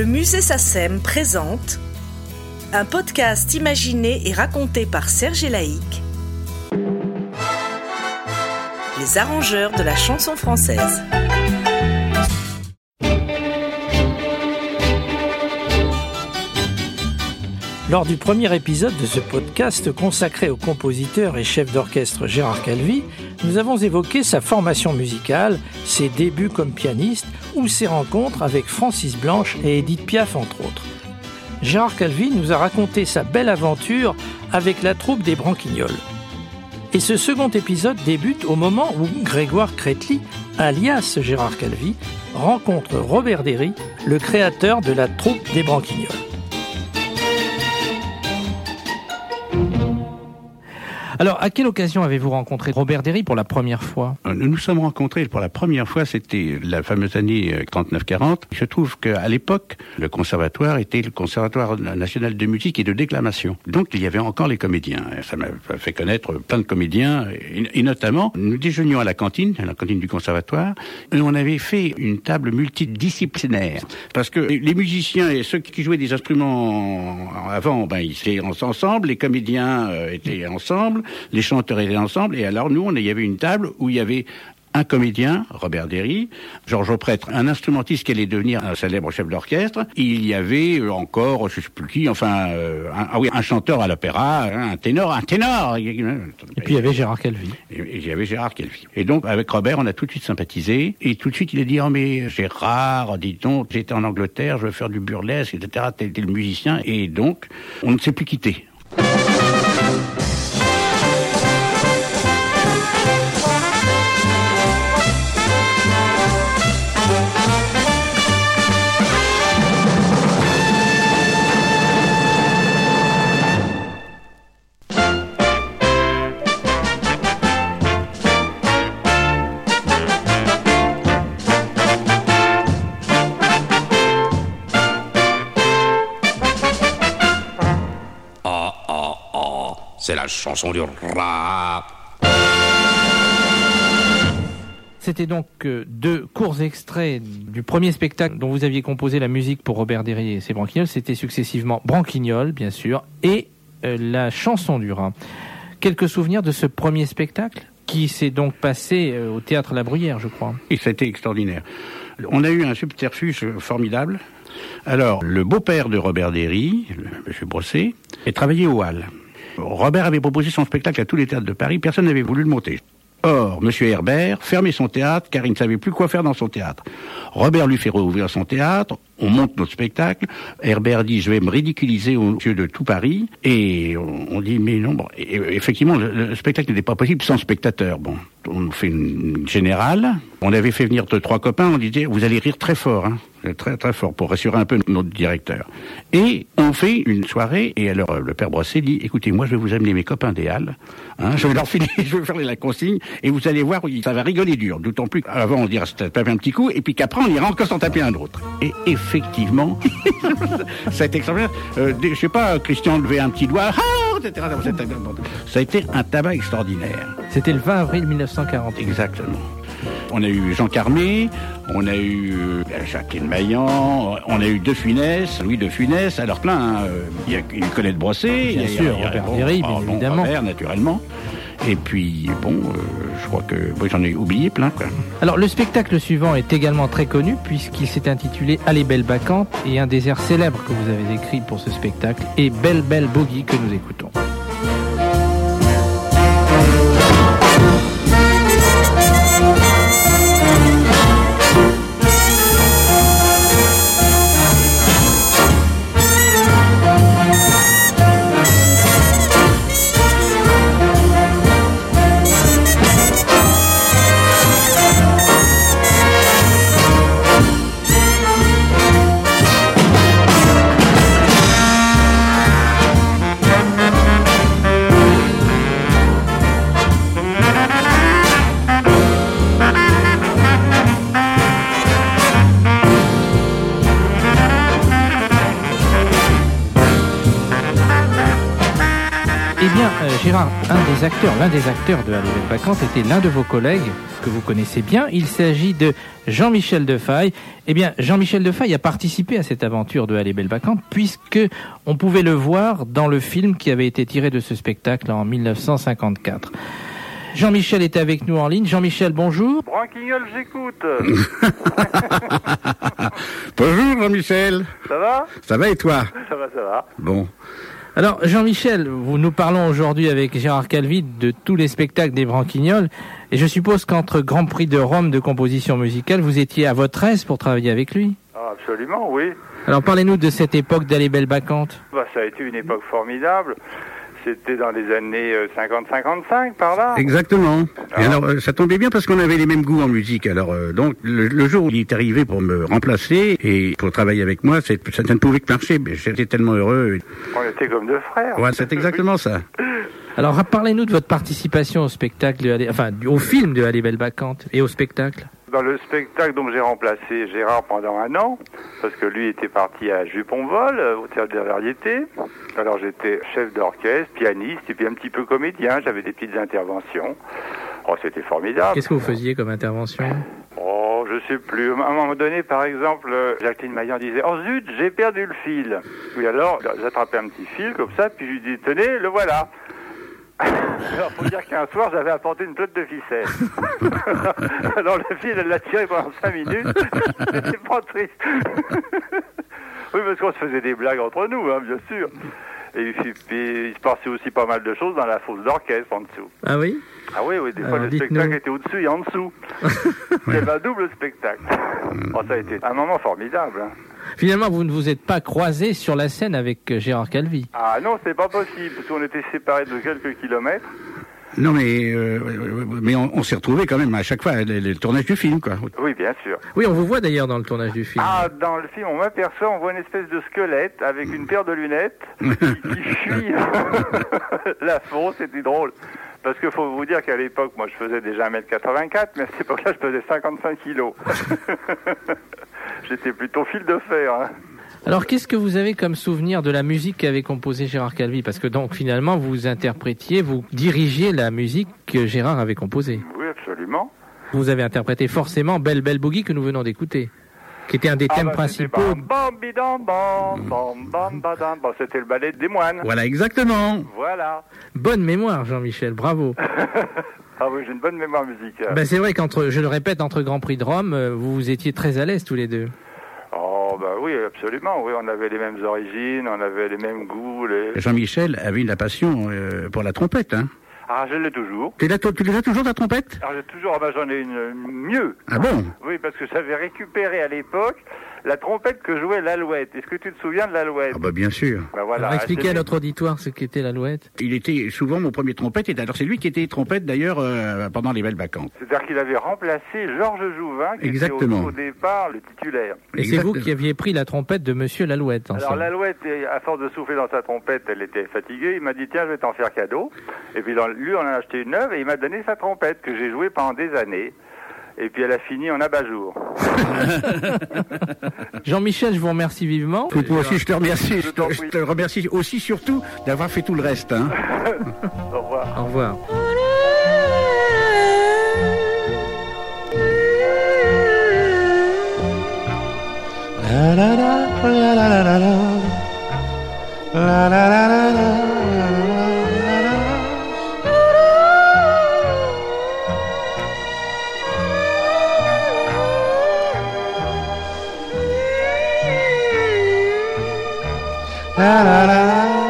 Le musée SACEM présente un podcast imaginé et raconté par Serge Laïc, les arrangeurs de la chanson française. Lors du premier épisode de ce podcast consacré au compositeur et chef d'orchestre Gérard Calvi, nous avons évoqué sa formation musicale, ses débuts comme pianiste ou ses rencontres avec Francis Blanche et Edith Piaf entre autres. Gérard Calvi nous a raconté sa belle aventure avec la troupe des Branquignoles. Et ce second épisode débute au moment où Grégoire Crétely, alias Gérard Calvi, rencontre Robert Derry, le créateur de la troupe des Branquignoles. Alors, à quelle occasion avez-vous rencontré Robert Derry pour la première fois? Euh, Nous nous sommes rencontrés pour la première fois, c'était la fameuse année euh, 39-40. Il se trouve qu'à l'époque, le conservatoire était le conservatoire national de musique et de déclamation. Donc il y avait encore les comédiens. Ça m'a fait connaître plein de comédiens, et, notamment, nous déjeunions à la cantine, à la cantine du conservatoire, on avait fait une table multidisciplinaire. Parce que les musiciens et ceux qui jouaient des instruments avant, ben, ils étaient ensemble, les comédiens euh, étaient ensemble, les chanteurs étaient ensemble, et alors nous, on, il y avait une table où il y avait un comédien, Robert Derry, Georges Prêtre, un instrumentiste qui allait devenir un célèbre chef d'orchestre. Il y avait euh, encore, je sais plus qui, enfin, euh, un, ah oui, un chanteur à l'opéra, un ténor, un ténor. Et puis il y avait Gérard Calvi. Et, et il y avait Gérard Calvi. Et donc, avec Robert, on a tout de suite sympathisé. Et tout de suite, il a dit, oh mais Gérard, dis donc, j'étais en Angleterre, je veux faire du burlesque, etc. T'es le musicien. Et donc, on ne s'est plus quitté. Chanson du rap. C'était donc euh, deux courts extraits du premier spectacle dont vous aviez composé la musique pour Robert Derry et ses Branquignoles. C'était successivement Branquignol, bien sûr, et euh, la chanson du rat. Quelques souvenirs de ce premier spectacle qui s'est donc passé euh, au théâtre La Bruyère, je crois. Et c'était extraordinaire. On a eu un subterfuge formidable. Alors, le beau-père de Robert Derry, M. Brosset, est travaillé au Hall. Robert avait proposé son spectacle à tous les théâtres de Paris, personne n'avait voulu le monter. Or, M. Herbert fermait son théâtre car il ne savait plus quoi faire dans son théâtre. Robert lui fait rouvrir son théâtre, on monte notre spectacle. Herbert dit, je vais me ridiculiser aux yeux de tout Paris. Et on, dit, mais non, bon. Effectivement, le, le spectacle n'était pas possible sans spectateur. Bon, on fait une générale. On avait fait venir deux, trois copains, on disait, vous allez rire très fort, hein, très très fort, pour rassurer un peu notre directeur. Et on fait une soirée, et alors euh, le père Brosset dit, écoutez, moi je vais vous amener mes copains des Halles, hein, je vais leur filer, je vais faire la consigne, et vous allez voir, ça va rigoler dur. D'autant plus qu'avant on dirait c'était taper un petit coup, et puis qu'après on ira encore s'en taper un autre. Et effectivement, ça a été extraordinaire. Euh, je sais pas, Christian levait un petit doigt, ah, etc. Ça a été un tabac extraordinaire. C'était le 20 avril 1940. Exactement. On a eu Jean Carmé, on a eu euh, Jacqueline Maillan, on a eu De Funès, Louis De Funès, alors plein. hein, euh, Il y a une Colette Brossé, Bien il y a- sûr, il y a- Robert bon, Derry, ah, bien bon, évidemment. Robert, naturellement. Et puis, bon, euh, je crois que bon, j'en ai oublié plein. Quoi. Alors le spectacle suivant est également très connu puisqu'il s'est intitulé Allez belle bacchante et un des airs célèbres que vous avez écrit pour ce spectacle est Belle belle boogie que nous écoutons. Un des acteurs, l'un des acteurs de Allez Belle Vacante était l'un de vos collègues que vous connaissez bien. Il s'agit de Jean-Michel Defaille. Eh bien, Jean-Michel Defaille a participé à cette aventure de Allez Belle Vacante puisque on pouvait le voir dans le film qui avait été tiré de ce spectacle en 1954. Jean-Michel est avec nous en ligne. Jean-Michel, bonjour. Branquignol, j'écoute. Bonjour Jean-Michel. Ça va? Ça va et toi? Ça va, ça va. Bon. Alors, Jean-Michel, vous nous parlons aujourd'hui avec Gérard Calvi de tous les spectacles des Branquignoles. Et je suppose qu'entre Grand Prix de Rome de composition musicale, vous étiez à votre aise pour travailler avec lui? Ah, absolument, oui. Alors, parlez-nous de cette époque d'Aller Belle Bacante. Bah, ça a été une époque formidable. C'était dans les années euh, 50-55, par là. Exactement. Et Ah. alors, euh, ça tombait bien parce qu'on avait les mêmes goûts en musique. Alors, euh, donc, le, le jour où il est arrivé pour me remplacer et pour travailler avec moi, c'est- ça ne pouvait que marcher. Mais J'étais tellement heureux. On était comme deux frères. Ouais, c'est exactement ça. Alors, parlez-nous de votre participation au spectacle, de enfin, au film de Aller Belle Bacante et au spectacle. Dans le spectacle, donc j'ai remplacé Gérard pendant un an, parce que lui était parti à Juponvol, euh, au théâtre des variétés. Alors j'étais chef d'orchestre, pianiste, et puis un petit peu comédien, j'avais des petites interventions. Oh, c'était formidable. Qu'est-ce que vous faisiez comme intervention? Oh, je sais plus. À un moment donné, par exemple, euh, Jacqueline Maillan disait Oh zut, j'ai perdu le fil. Oui, alors, j'attrapais un petit fil comme ça, puis je lui dis Tenez, le voilà. Alors, faut dire qu'un soir, j'avais apporté une pelote de ficelle. alors, le fil, elle l'a tiré pendant cinq minutes. J'étais pas triste. oui, parce qu'on se faisait des blagues entre nous, hein, bien sûr. Et puis, il se passait aussi pas mal de choses dans la fosse d'orchestre en dessous. Ah oui? Ah oui, oui, des fois le spectacle était au-dessus et en dessous. C'est un double spectacle. Oh, ça a été un moment formidable. hein. Finalement, vous ne vous êtes pas croisé sur la scène avec euh, Gérard Calvi. Ah non, c'est pas possible, parce qu'on était séparés de quelques kilomètres. Non, mais euh, mais on, on s'est retrouvés quand même à chaque fois le, le tournage du film, quoi. Oui, bien sûr. Oui, on vous voit d'ailleurs dans le tournage du film. Ah, dans le film, on m'aperçoit, on voit une espèce de squelette avec une paire de lunettes qui, qui fuit la fosse, c'était drôle. Parce qu'il faut vous dire qu'à l'époque, moi je faisais déjà 1m84, mais à cette époque-là, je faisais 55 kilos. J'étais plutôt fil de fer. hein. Alors, qu'est-ce que vous avez comme souvenir de la musique qu'avait composée Gérard Calvi? Parce que donc, finalement, vous interprétiez, vous dirigiez la musique que Gérard avait composée. Oui, absolument. Vous avez interprété forcément Belle Belle Boogie que nous venons d'écouter, qui était un des thèmes Ah bah, c'était principaux. bam, bam, bidam, bam, bam, bam, badam. Bon, c'était le ballet des moines. Voilà, exactement. Voilà. Bonne mémoire, Jean-Michel, bravo. Ah oui, j'ai une bonne mémoire musicale. ben, c'est vrai qu'entre, je le répète, entre Grand Prix de Rome, euh, vous vous étiez très à l'aise tous les deux. Oh, bah oui, absolument. Oui, on avait les mêmes origines, on avait les mêmes goûts. Les... Jean-Michel avait la passion euh, pour la trompette. Hein. Ah, je l'ai toujours. Tu l'as tu l'as toujours ta trompette? Alors, j'ai toujours, ah bah, j'en ai une mieux. Ah bon? Oui, parce que j'avais récupéré à l'époque la trompette que jouait l'Alouette. Est-ce que tu te souviens de l'Alouette Ah bah bien sûr. Bah voilà. Alors, expliquez à notre auditoire ce qu'était l'alouette. Il était souvent mon premier trompette. Et alors c'est lui qui était trompette d'ailleurs euh, pendant les belles vacances. C'est-à-dire qu'il avait remplacé Georges Jouvin, qui Exactement. était au, au départ le titulaire. Et c'est vous qui aviez pris la trompette de Monsieur l'alouette. en Alors l'alouette, à force de souffler dans sa trompette, elle était fatiguée. Il m'a dit tiens, je vais t'en faire cadeau. Et puis lui, on en a acheté une neuve et il m'a donné sa trompette que j'ai jouée pendant des années. Et puis elle a fini en abat-jour. Jean-Michel, je vous remercie vivement. Écoute, moi aussi je te remercie. Je Je t'en te, je prie. te remercie aussi surtout d'avoir fait tout le reste. Hein. Au revoir. Au revoir. Oh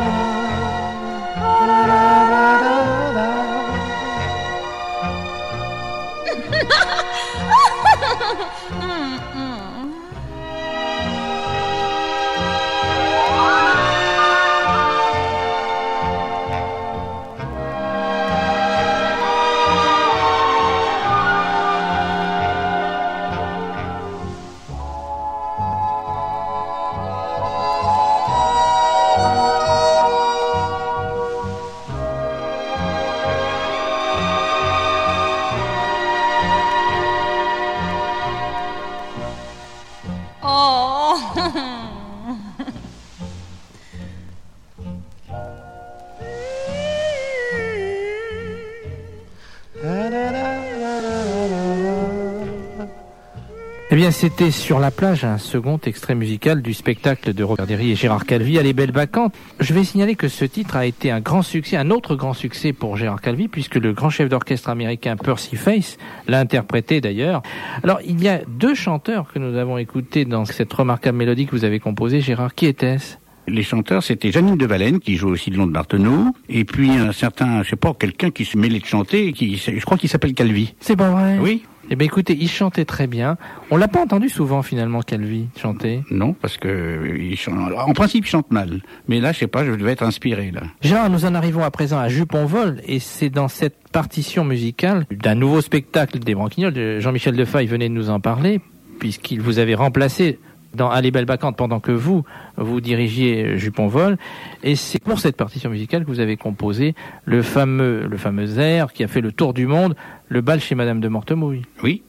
c'était sur la plage un second extrait musical du spectacle de Robert Derry et Gérard Calvi à Les Belles Bacchantes. Je vais signaler que ce titre a été un grand succès, un autre grand succès pour Gérard Calvi, puisque le grand chef d'orchestre américain Percy Face l'a interprété d'ailleurs. Alors, il y a deux chanteurs que nous avons écoutés dans cette remarquable mélodie que vous avez composée, Gérard. Qui était-ce? Les chanteurs, c'était Janine de Valenne, qui joue aussi le long de Marteneau, et puis un certain, je sais pas, quelqu'un qui se mêlait de chanter, qui, je crois qu'il s'appelle Calvi. C'est pas vrai? Oui. Eh bien écoutez, il chantait très bien. On l'a pas entendu souvent finalement Calvi chanter. Non, parce que il chante, en principe il chante mal. Mais là, je sais pas, je devais être inspiré là. Jean, nous en arrivons à présent à Jupon Vol et c'est dans cette partition musicale d'un nouveau spectacle des Branquignoles. Jean-Michel Defay venait de nous en parler puisqu'il vous avait remplacé dans Allez Belle Bacante pendant que vous, vous dirigiez Jupon Vol. Et c'est pour cette partition musicale que vous avez composé le fameux, le fameux air qui a fait le tour du monde, le bal chez Madame de Mortemouille. Oui.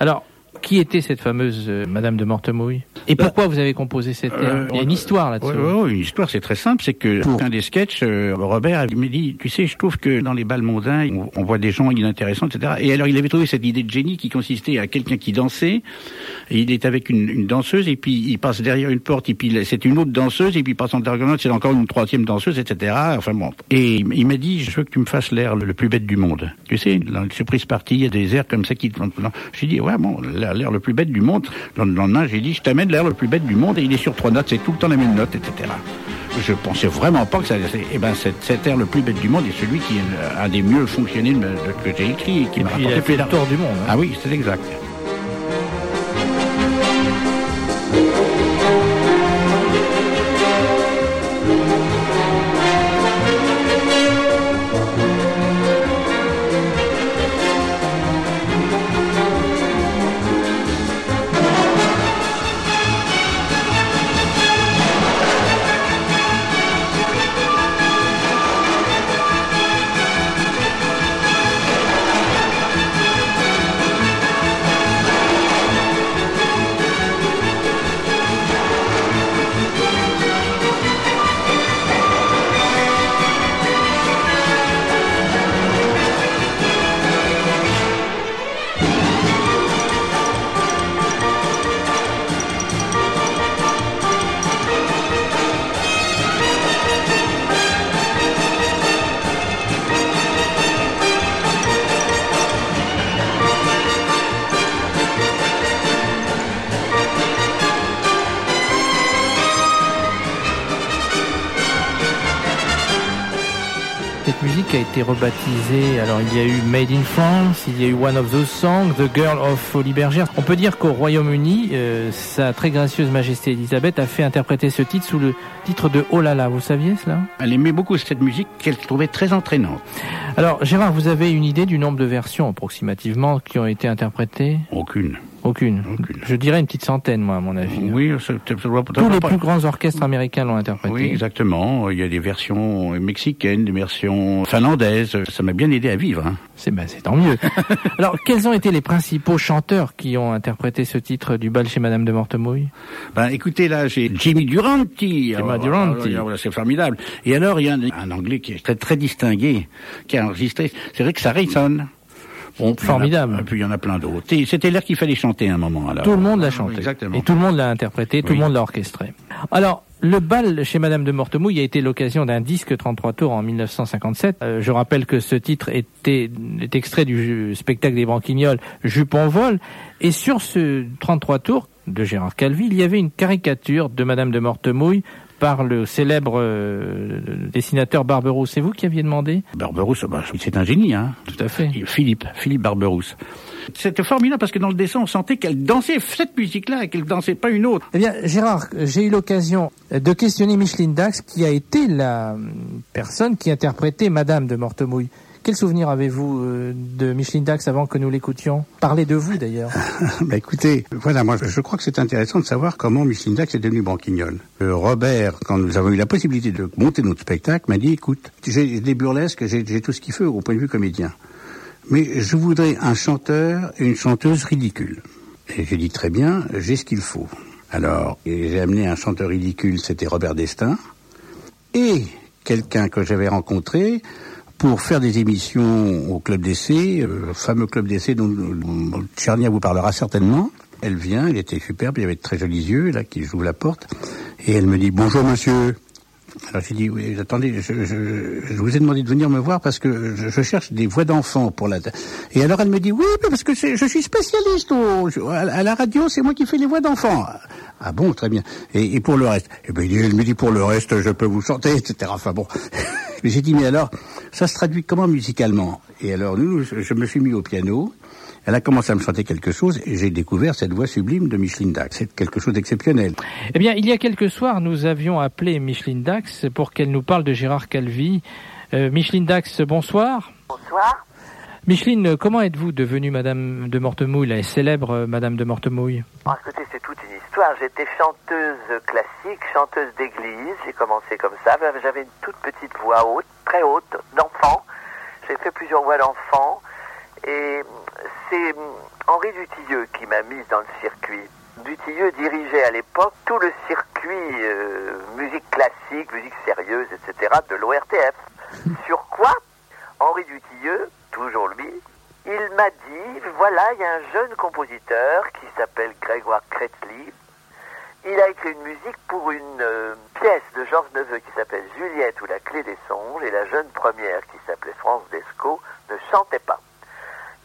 Alors, qui était cette fameuse euh, Madame de Mortemouille? Et bah, pourquoi vous avez composé cette euh, Il y a une histoire là-dessus. Oui, une histoire, c'est très simple. C'est que pour un des sketchs, euh, Robert me dit, tu sais, je trouve que dans les balles mondains, on, voit des gens inintéressants, etc. Et alors, il avait trouvé cette idée de génie qui consistait à quelqu'un qui dansait. Et il est avec une, une, danseuse et puis il passe derrière une porte et puis c'est une autre danseuse et puis il passe en derrière c'est encore une troisième danseuse, etc. Enfin bon. Et il m'a dit, je veux que tu me fasses l'air le, plus bête du monde. Tu sais, dans le surprise partie, il y a des airs comme ça qui. J'ai dit, ouais, bon, l'air le plus bête du monde. Dans le lendemain, j'ai dit, je t'amène l'air le plus bête du monde et il est sur trois notes, c'est tout le temps la même note, etc. Je pensais vraiment pas que ça. Eh ben, cet, air le plus bête du monde est celui qui a des mieux fonctionné que j'ai écrit et qui m'a rapporté le tour du monde. Hein. Ah oui, c'est exact. A été rebaptisé. Alors il y a eu Made in France, il y a eu One of those Songs, The Girl of Folly Bergère. On peut dire qu'au Royaume-Uni, euh, sa très gracieuse Majesté Elisabeth a fait interpréter ce titre sous le titre de Oh là là. Vous saviez cela? Elle aimait beaucoup cette musique qu'elle trouvait très entraînante. Alors Gérard, vous avez une idée du nombre de versions approximativement qui ont été interprétées? Aucune. Aucune. Je dirais une petite centaine, moi, à mon avis. Oui, tous les plus grands orchestres américains l'ont interprété. Oui, exactement. Il y a des versions mexicaines, des versions finlandaises. Ça m'a bien aidé à vivre. Hein. C'est ben, c'est tant mieux. Alors, quels ont été les principaux chanteurs qui ont interprété ce titre du bal chez Madame de Mortemouille? Ben, écoutez, là, j'ai Jimmy Duranti. Jimmy Duranti. c'est formidable. Et alors, il y a un, Anglais qui est très très distingué, qui a enregistré. C'est Rick Sarison. Formidable. Et puis il y en a plein d'autres. C'était l'air qu'il fallait chanter à un moment. Tout le monde l'a chanté. Exactement. Et tout le monde l'a interprété, tout le monde l'a orchestré. Alors, le bal chez Madame de Mortemouille a été l'occasion d'un disque 33 tours en 1957. Euh, je rappelle que ce titre était est extrait du spectacle des Branquignoles Jupon vol. Et sur ce 33 tours de Gérard Calvi, il y avait une caricature de Madame de Mortemouille par le célèbre euh, dessinateur Barberousse. C'est vous qui aviez demandé? Barberousse, bah, c'est un génie, hein. Tout à fait. Philippe, Philippe Barberousse. C'était formidable parce que dans le dessin, on sentait qu'elle dansait cette musique-là et qu'elle dansait pas une autre. Eh bien, Gérard, j'ai eu l'occasion de questionner Micheline Dax, qui a été la personne qui interprétait Madame de Mortemouille. Quel souvenir avez-vous euh, de Micheline Dax avant que nous l'écoutions? Parlez de vous d'ailleurs. bah écoutez, voilà, moi je crois que c'est intéressant de savoir comment Micheline Dax est devenue branquignole. Euh, Robert, quand nous avons eu la possibilité de monter notre spectacle, m'a dit écoute, j'ai des burlesques, j'ai tout ce qu'il faut au point de vue comédien. Mais je voudrais un chanteur et une chanteuse ridicule. Et j'ai dit très bien, j'ai ce qu'il faut. Alors, j'ai amené un chanteur ridicule, c'était Robert Destin, et quelqu'un que j'avais rencontré, pour faire des émissions au club d'essai, euh, fameux club d'essai dont, dont Tchernia vous parlera certainement. Elle vient, elle était superbe, il avait de très jolis yeux, là, qui joue la porte, et elle me dit bonjour monsieur. Alors j'ai dit oui, attendez, je, je, je, vous ai demandé de venir me voir parce que je, je cherche des voix d'enfants pour la. Et alors elle me dit oui, parce que je suis spécialiste au, à la radio, c'est moi qui fais les voix d'enfants. Ah bon, très bien. Et, et pour le reste? Et ben elle me dit pour le reste, je peux vous chanter, etc. Enfin bon. j'ai dit mais alors, ça se traduit comment musicalement? Et alors nous, je me suis mis au piano. Elle a commencé à me chanter quelque chose et j'ai découvert cette voix sublime de Micheline Dax. C'est quelque chose d'exceptionnel. Eh bien, il y a quelques soirs, nous avions appelé Micheline Dax pour qu'elle nous parle de Gérard Calvi. Euh, Micheline Dax, bonsoir. Bonsoir. Micheline, comment êtes-vous devenue Madame de Mortemouille, la célèbre Madame de Mortemouille? Bon, Écoutez, c'est toute une histoire. J'étais chanteuse classique, chanteuse d'église. J'ai commencé comme ça. J'avais une toute petite voix haute, très haute, d'enfant. J'ai fait plusieurs voix d'enfant. Et c'est Henri Dutilleux qui m'a mise dans le circuit. Dutilleux dirigeait à l'époque tout le circuit euh, musique classique, musique sérieuse, etc. de l'ORTF. Sur quoi Henri Dutilleux, toujours lui, il m'a dit, voilà, il y a un jeune compositeur qui s'appelle Grégoire Kretli. Il a écrit une musique pour une euh, pièce de Georges Neveu qui s'appelle Juliette ou la clé des songes, et la jeune première qui s'appelait France Desco ne chantait pas.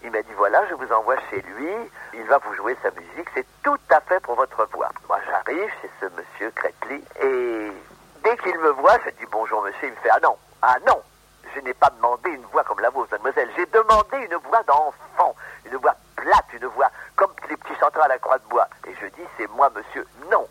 Il m'a dit voilà, je vous envoie chez lui, il va vous jouer sa musique, c'est tout à fait pour votre voix. Moi j'arrive chez ce monsieur Kretli et dès qu'il me voit, je dis bonjour monsieur, il me fait ah non, ah non, je n'ai pas demandé une voix comme la vôtre, mademoiselle, j'ai demandé une voix d'enfant, une voix plate, une voix comme les petits chanteurs à la croix de bois. Et je dis c'est moi monsieur, non,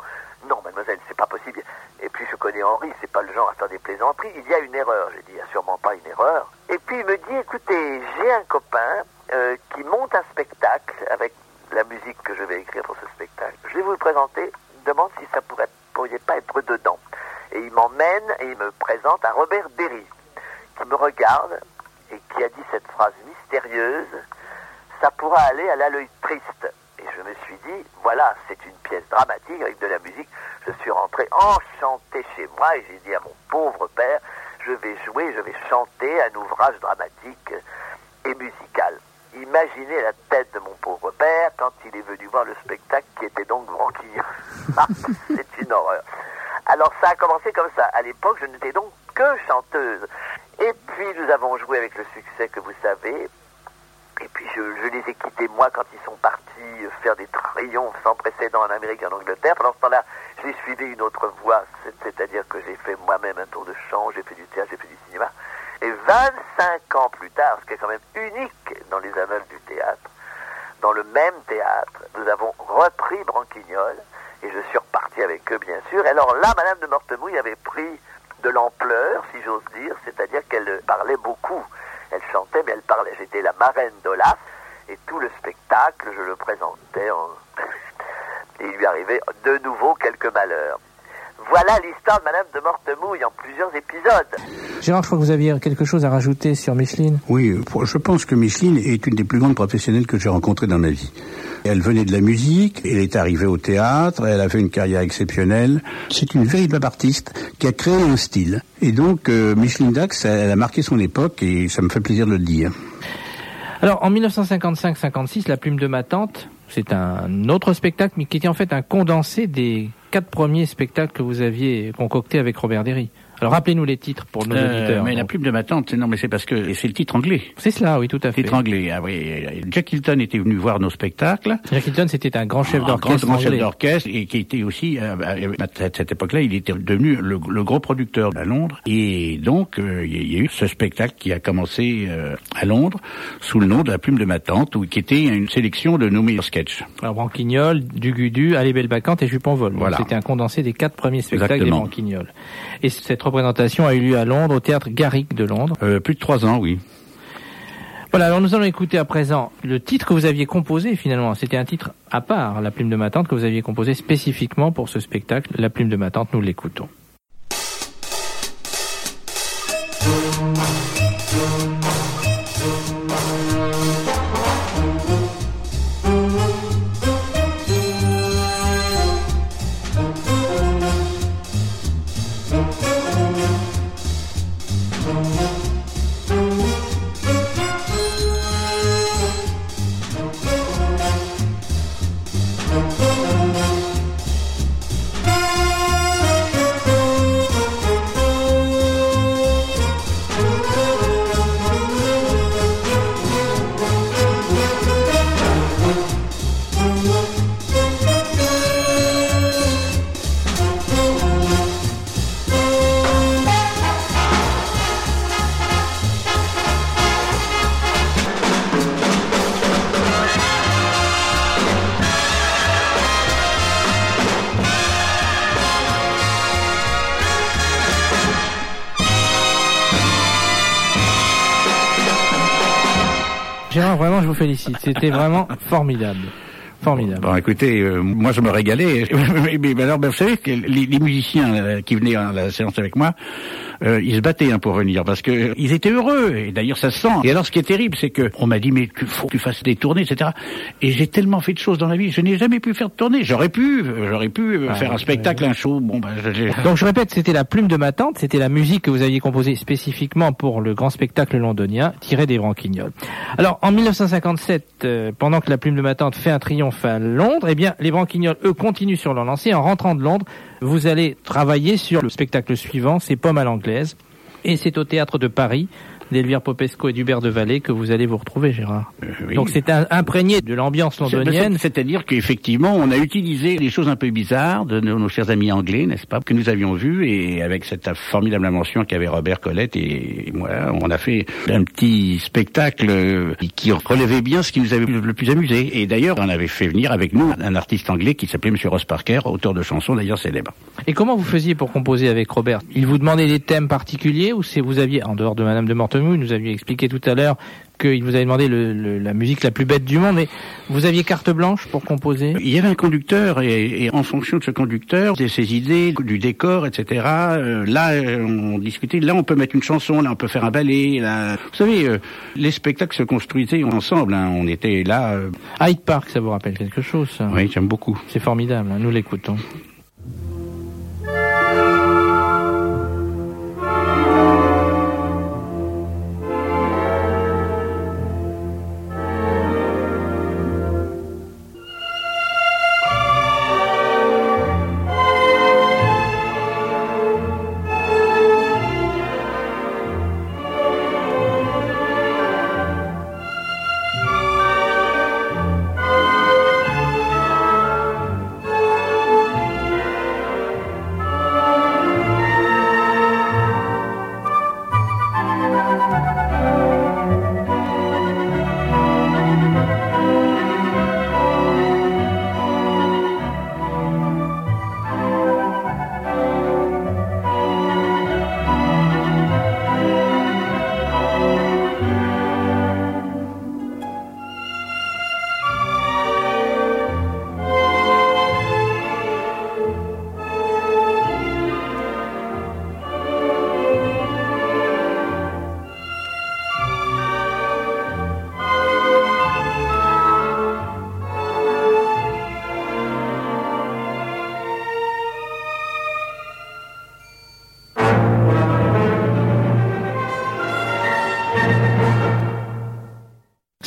non mademoiselle, c'est pas possible. Et puis je connais Henri, c'est pas le genre à faire des plaisanteries, il y a une erreur. J'ai dit il n'y a sûrement pas une erreur. Et puis il me dit écoutez, j'ai un copain euh, qui monte un spectacle avec la musique que je vais écrire pour ce spectacle. Je vais vous le présenter, demande si ça pourrait, pourrait pas être dedans. Et il m'emmène et il me présente à Robert Derry, qui me regarde et qui a dit cette phrase mystérieuse, ça pourra aller à l'œil triste. Et je me suis dit, voilà, c'est une pièce dramatique avec de la musique. Je suis rentré enchanté chez moi et j'ai dit à mon pauvre père, je vais jouer, je vais chanter un ouvrage dramatique et musical. Imaginez la tête de mon pauvre père quand il est venu voir le spectacle qui était donc Branquillon. C'est une horreur. Alors ça a commencé comme ça. À l'époque, je n'étais donc que chanteuse. Et puis nous avons joué avec le succès que vous savez. Et puis je, je, les ai quittés moi quand ils sont partis faire des triomphes sans précédent en Amérique et en Angleterre. Pendant ce temps-là, j'ai suivi une autre voie, c'est-à-dire que j'ai fait moi-même un tour de chant, j'ai fait du théâtre, j'ai fait du cinéma. Et 25 ans plus tard, ce qui est quand même unique dans les annales du théâtre, dans le même théâtre, nous avons repris Branquignol, et je suis reparti avec eux, bien sûr. Alors là, Madame de Mortemouille avait pris de l'ampleur, si j'ose dire, c'est-à-dire qu'elle parlait beaucoup. Elle chantait, mais elle parlait. J'étais la marraine d'Olaf, et tout le spectacle, je le présentais. En... et il lui arrivait de nouveau quelques malheurs. Voilà l'histoire de Madame de Mortemouille en plusieurs épisodes. Gérard, je crois que vous aviez quelque chose à rajouter sur Micheline. Oui, je pense que Micheline est une des plus grandes professionnelles que j'ai rencontrées dans ma vie. Elle venait de la musique, elle est arrivée au théâtre, elle a fait une carrière exceptionnelle. C'est une véritable artiste qui a créé un style. Et donc, euh, Micheline Dax, elle a marqué son époque et ça me fait plaisir de le dire. Alors, en 1955-56, La Plume de ma tante, c'est un autre spectacle, mais qui était en fait un condensé des quatre premiers spectacles que vous aviez concoctés avec Robert Derry. Alors rappelez-nous les titres pour nos euh, auditeurs. Mais la plume de ma tante, non, mais c'est parce que c'est le titre anglais. C'est cela, oui, tout à fait. Titre anglais. Ah, oui. Jack Hilton était venu voir nos spectacles. Jack Hilton, c'était un grand chef Un d'orchestre. grand, grand chef d'orchestre et qui était aussi euh, à cette époque-là, il était devenu le, le, gros producteur à Londres. Et donc, euh, il y a eu ce spectacle qui a commencé euh, à Londres sous le nom de la plume de ma tante, où qui était une sélection de nos meilleurs sketchs. Alors Branquignol, Dugudu, Allez Belle Bacante et Jupon Vol. Voilà. C'était un condensé des quatre premiers spectacles Exactement. des Branquignols. Et cette représentation a eu lieu à Londres, au théâtre Garrick de Londres. Euh, plus de trois ans, oui. Voilà, alors nous allons écouter à présent le titre que vous aviez composé finalement. C'était un titre à part, La Plume de ma tante, que vous aviez composé spécifiquement pour ce spectacle. La Plume de ma tante, nous l'écoutons. Félicite. C'était vraiment formidable. Formidable. Bon, écoutez, euh, moi je me régalais. mais, alors, vous savez que les, les musiciens euh, qui venaient à la séance avec moi, euh, ils se battaient hein, pour venir parce que euh, ils étaient heureux. Et d'ailleurs, ça se sent. Et alors, ce qui est terrible, c'est que on m'a dit mais tu faut que tu fasses des tournées, etc. Et j'ai tellement fait de choses dans la vie, je n'ai jamais pu faire de tournée. J'aurais pu, j'aurais pu euh, Ah, faire un spectacle, un show. Bon, ben, j'ai- Donc je répète, c'était la plume de ma tante, c'était la musique que vous aviez composée spécifiquement pour le grand spectacle londonien, tiré des Branquignoles. Alors en 1957, euh, pendant que la plume de ma tante fait un triomphe à Londres, eh bien les Branquignoles, eux, continuent sur leur lancée. En rentrant de Londres, vous allez travailler sur le spectacle suivant, c'est Pomme à l'anglaise, et c'est au théâtre de Paris d'Elvire Popesco et d'Hubert de Vallée que vous allez vous retrouver, Gérard. euh, oui. Donc c'est imprégné de l'ambiance londonienne. c'est- C'est-à-dire qu'effectivement, on a utilisé des choses un peu bizarres de nos, nos chers amis anglais, n'est-ce pas, que nous avions vus, et avec cette formidable invention qu'avait Robert Colette et, moi, on a fait un petit spectacle euh, qui relevait bien ce qui nous avait le, plus amusé. Et d'ailleurs, on avait fait venir avec nous un artiste anglais qui s'appelait Monsieur Ross Parker, auteur de chansons d'ailleurs célèbres. Et comment vous faisiez pour composer avec Robert? Il vous demandait des thèmes particuliers ou c'est vous aviez, en dehors de Madame de Mortemont, il nous aviez expliqué tout à l'heure qu'il vous avait demandé le- le- la musique la plus bête du monde, mais vous aviez carte blanche pour composer? Il y avait un conducteur et, et en fonction de ce conducteur, de ses idées, du décor, etc. euh, là, euh, on discutait. Là, on peut mettre une chanson. Là, on peut faire un ballet. Là, vous savez, euh, les spectacles se construisaient ensemble. hein, on était là. euh, Hyde Park, ça vous rappelle quelque chose ça? Oui, j'aime beaucoup. C'est formidable, hein, nous l'écoutons.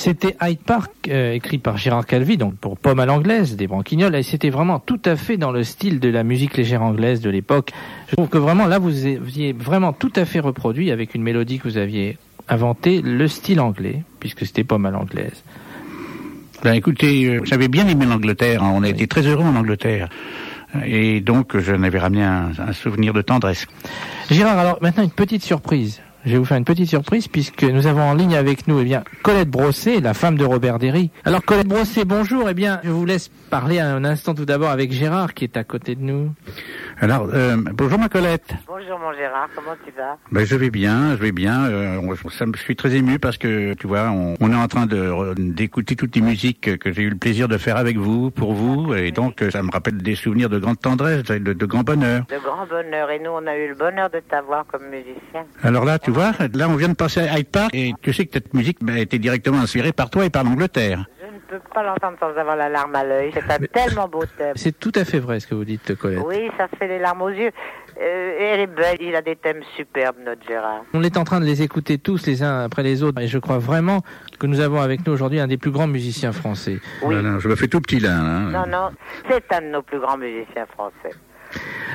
C'était Hyde Park, euh, écrit par Gérard Calvi, donc pour Pomme à l'anglaise, des Branquignoles, et c'était vraiment tout à fait dans le style de la musique légère anglaise de l'époque. Je trouve que vraiment là, vous aviez vraiment tout à fait reproduit avec une mélodie que vous aviez inventée, le style anglais, puisque c'était Pomme à l'anglaise. Ben, écoutez, euh, j'avais bien aimé l'Angleterre. hein, on a été très heureux en Angleterre. Et donc, je n'avais ramené un, un souvenir de tendresse. Gérard, alors maintenant une petite surprise. Je vais vous faire une petite surprise puisque nous avons en ligne avec nous eh bien Colette Brossé, la femme de Robert Derry. Alors Colette Brossé, bonjour. Eh bien, je vous laisse parler un instant tout d'abord avec Gérard qui est à côté de nous. Alors, euh, bonjour ma Colette. Bonjour mon Gérard, comment tu vas? Ben, je vais bien, je vais bien. Euh, on- ça me- je suis très ému parce que, tu vois, on, on est en train d'écouter toutes les musiques que j'ai eu le plaisir de faire avec vous, pour vous, et donc ça me rappelle des souvenirs de grande tendresse, de, de grand bonheur. De grand bonheur et nous on a eu le bonheur de t'avoir comme musicien. Alors là, tu vois, là on vient de passer à Hyde Park, et tu sais que cette musique ben, a été directement inspirée par toi et par l'Angleterre. Je ne peux pas l'entendre sans avoir la larme à l'œil, c'est un tellement beau thème. C'est tout à fait vrai ce que vous dites, Colette. Oui, ça fait les larmes aux yeux. Euh, elle est belle, il a des thèmes superbes notre Gérard. On est en train de les écouter tous les uns après les autres et je crois vraiment que nous avons avec nous aujourd'hui un des plus grands musiciens français. Oui. Voilà, je me fais tout petit là. hein. Non, non, c'est un de nos plus grands musiciens français.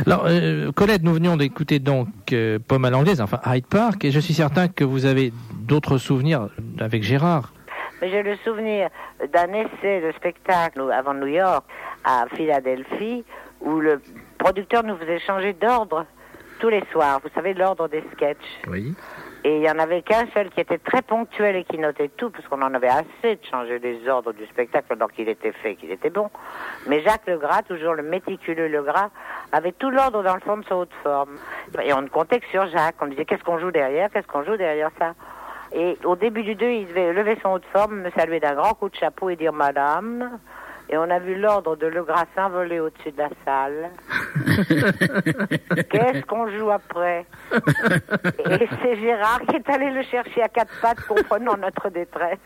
Alors, euh, Colette, nous venions d'écouter donc euh, Pomme à l'anglaise, enfin Hyde Park, et je suis certain que vous avez d'autres souvenirs avec Gérard. Mais j'ai le souvenir d'un essai de spectacle avant New York, à Philadelphie, où le producteur nous faisait changer d'ordre tous les soirs. Vous savez, l'ordre des sketchs. Oui. Et il y en avait qu'un seul qui était très ponctuel et qui notait tout, parce qu'on en avait assez de changer les ordres du spectacle, donc il était fait, qu'il était bon. Mais Jacques Legras, toujours le méticuleux Legras, avait tout l'ordre dans le fond de sa haute forme. Et on ne comptait que sur Jacques. On disait qu'est-ce qu'on joue derrière, qu'est-ce qu'on joue derrière ça? Et au début du 2, il devait lever son haut de forme, me saluer d'un grand coup de chapeau et dire Madame. Et on a vu l'ordre de Le Grassin voler au-dessus de la salle. Qu'est-ce qu'on joue après? Et c'est Gérard qui est allé le chercher à quatre pattes, comprenant notre détresse,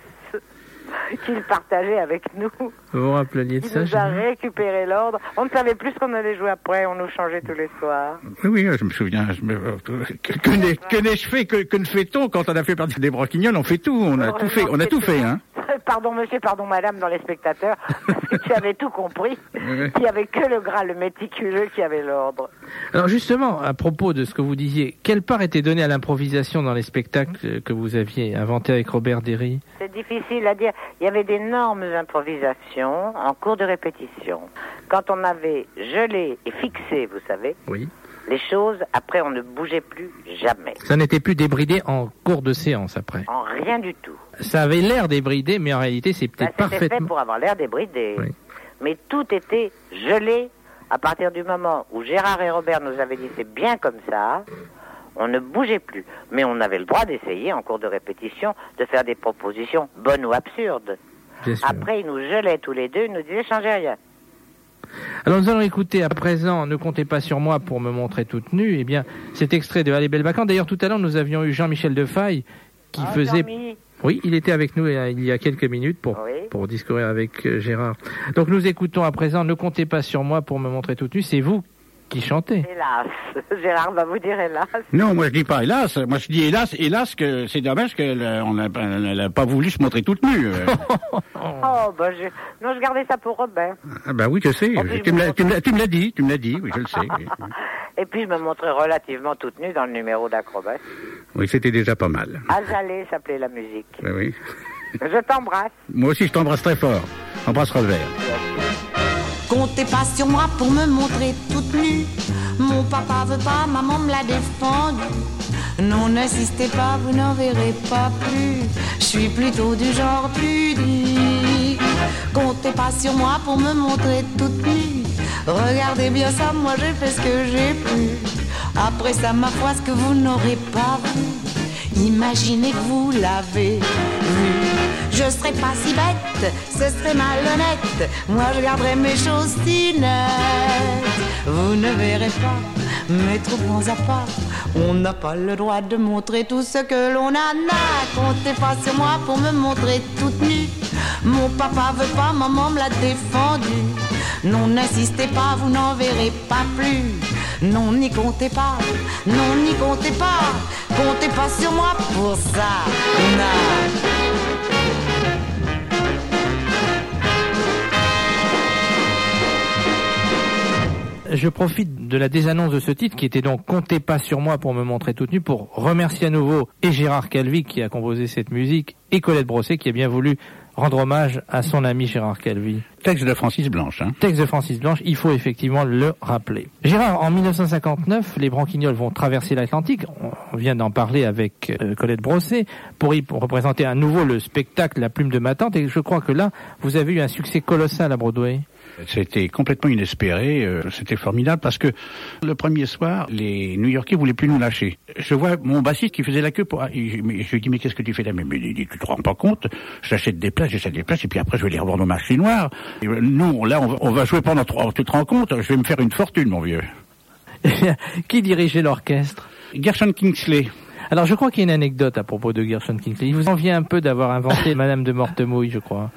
qu'il partageait avec nous. Vous vous rappeliez de Il ça nous a récupéré l'ordre. On ne savait plus ce qu'on allait jouer après, on nous changeait tous les soirs. Oui, oui, je me souviens. Je me... Que, que n'ai- que n'ai-je fait Que, que ne fait-on quand on a fait partie des Broquignoles On fait tout. On a tout fait. On a tout fait, hein. Pardon monsieur, pardon madame dans les spectateurs, parce que tu avais tout compris. Il n'y avait que le gras, le méticuleux qui avait l'ordre. Alors justement, à propos de ce que vous disiez, quelle part était donnée à l'improvisation dans les spectacles que vous aviez inventés avec Robert Derry? C'est difficile à dire. Il y avait d'énormes improvisations en cours de répétition. Quand on avait gelé et fixé, vous savez, Oui. Les choses, après on ne bougeait plus jamais. Ça n'était plus débridé en cours de séance après. En rien du tout. Ça avait l'air débridé, mais en réalité c'est Bah, peut-être C'était fait pour avoir l'air débridé. Oui. Mais tout était gelé à partir du moment où Gérard et Robert nous avaient dit c'est bien comme ça. On ne bougeait plus. Mais on avait le droit d'essayer en cours de répétition de faire des propositions bonnes ou absurdes. Après, ils nous gelaient tous les deux, ils nous disaient changez rien. Alors nous allons écouter à présent Ne comptez pas sur moi pour me montrer toute nue. Eh bien, cet extrait de Allez Belle Vacances. D'ailleurs, tout à l'heure, nous avions eu Jean-Michel Defaille qui Ah, faisait... Oui, il était avec nous euh, il y a quelques minutes pour, Oui. pour discourir avec euh, Gérard. Donc nous écoutons à présent Ne comptez pas sur moi pour me montrer toute nue. C'est vous qui chantez. Hélas. Gérard va vous dire hélas. Non, moi je dis pas hélas. Moi je dis hélas, hélas que c'est dommage qu'elle euh, on n'a pas- voulu se montrer toute nue. euh. Oh, bah, je... non, je gardais ça pour Robert. ah bah oui, je sais. Tu me l'as- tu me dit, tu me l'as dit. Oui, je le sais. Oui, Et puis, je me montrais relativement toute nue dans le numéro d'acrobat. Oui, c'était déjà pas mal. Azalée s'appelait la musique. Oui, oui. Je t'embrasse. Moi aussi, je t'embrasse très fort. Embrasse Robert. Comptez pas sur moi pour me montrer toute nue. Mon papa veut pas, maman me l'a défendu. Non, n'insistez pas, vous n'en verrez pas plus. Je suis plutôt du genre pudique. Comptez pas sur moi pour me montrer toute nue. Regardez bien ça, moi j'ai fait ce que j'ai pu. Après ça, ma foi, ce que vous n'aurez pas vu. Imaginez que vous l'avez. Je serais pas si bête, ce serait malhonnête. Moi je garderai mes choses si nettes. Vous ne verrez pas, mes troupes à part. On n'a pas le droit de montrer tout ce que l'on a. n'a. Comptez pas sur moi pour me montrer toute nue. Mon papa veut pas, maman me l'a défendu. Non, n'insistez pas, vous n'en verrez pas plus. Non, n'y comptez pas, non, n'y comptez pas. Comptez pas sur moi pour ça. Je profite de la désannonce de ce titre qui était donc Comptez pas sur moi pour me montrer toute nue pour remercier à nouveau et Gérard Calvi qui a composé cette musique et Colette Brosset qui a bien voulu rendre hommage à son ami Gérard Calvi. Texte de Francis Blanche. Hein. Texte de Francis Blanche, il faut effectivement le rappeler. Gérard, en 1959, les Branquignoles vont traverser l'Atlantique. On vient d'en parler avec euh, Colette Brosset pour y représenter à nouveau le spectacle La Plume de ma tante. Et je crois que là, vous avez eu un succès colossal à Broadway. C'était complètement inespéré. euh, C'était formidable parce que le premier soir, les New-Yorkais voulaient plus nous lâcher. Je vois mon bassiste qui faisait la queue pour. ah, Je lui dis mais qu'est-ce que tu fais là? Mais il dit tu te rends pas compte? J'achète des places, j'achète des places et puis après je vais les revendre au marché noir. Nous là on va, on va jouer pendant trois. Tu te rends compte Je vais me faire une fortune mon vieux. qui dirigeait l'orchestre? Gershon Kingsley. Alors je crois qu'il y a une anecdote à propos de Gershon Kingsley. Il vous en vient un peu d'avoir inventé Madame de Mortemouille, je crois.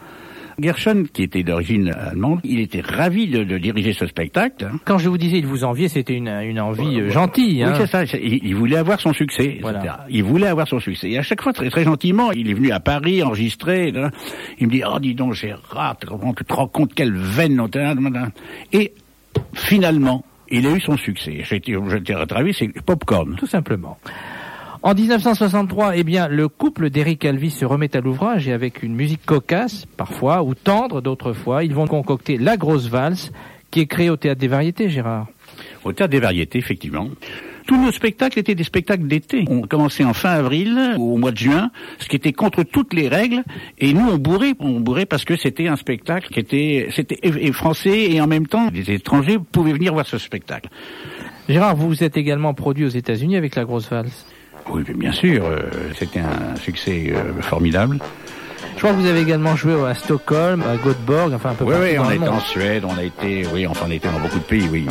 Gershon, qui était d'origine allemande, il était ravi de, de diriger ce spectacle. hein. Quand je vous disais il vous enviait, c'était une, une envie euh, gentille. Oui, hein. c'est ça. Il, il voulait avoir son succès. Voilà. etc. Il voulait avoir son succès. Et à chaque fois, très, très gentiment, il est venu à Paris enregistrer. Il me dit, oh, dis donc, Gérard, tu te rends compte quelle veine. t'a- Et finalement, il a eu son succès. J'étais j'étais ravi, c'est Popcorn. Tout simplement. En 1963, eh bien, le couple d'Eric Calvi se remet à l'ouvrage et avec une musique cocasse, parfois, ou tendre d'autres fois, ils vont concocter La Grosse Valse, qui est créée au Théâtre des Variétés, Gérard. Au Théâtre des Variétés, effectivement. Tous nos spectacles étaient des spectacles d'été. On commençait en fin avril ou au mois de juin, ce qui était contre toutes les règles. Et nous, on bourrait, on bourrait parce que c'était un spectacle qui était, c'était français et en même temps, les étrangers pouvaient venir voir ce spectacle. Gérard, vous vous êtes également produit aux États-Unis avec La Grosse Valse. Oui, bien sûr, euh, c'était un succès euh, formidable. Je crois que vous avez également joué à Stockholm, à Göteborg, enfin un peu Oui, partout oui, dans on le a été monde. en Suède, on a été, oui, enfin on a été dans beaucoup de pays, oui.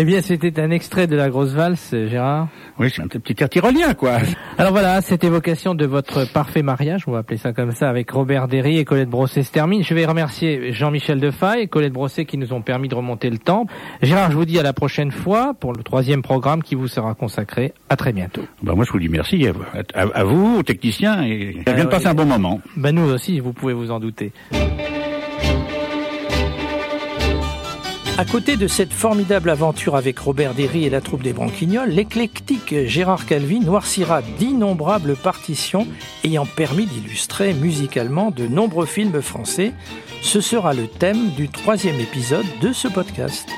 Eh bien, c'était un extrait de la grosse valse, Gérard. Oui, c'est un petit air tyrolien, quoi. Alors voilà, cette évocation de votre parfait mariage, on va appeler ça comme ça, avec Robert Derry et Colette Brosset se termine. Je vais remercier Jean-Michel Defaille et Colette Brosset qui nous ont permis de remonter le temps. Gérard, je vous dis à la prochaine fois pour le troisième programme qui vous sera consacré. À très bientôt. Ben, moi, je vous dis merci à, à- à vous, aux techniciens, et vient de passer un bon moment. Ben nous aussi, vous pouvez vous en douter. À côté de cette formidable aventure avec Robert Derry et la troupe des Branquignoles, l'éclectique Gérard Calvi noircira d'innombrables partitions ayant permis d'illustrer musicalement de nombreux films français. Ce sera le thème du troisième épisode de ce podcast.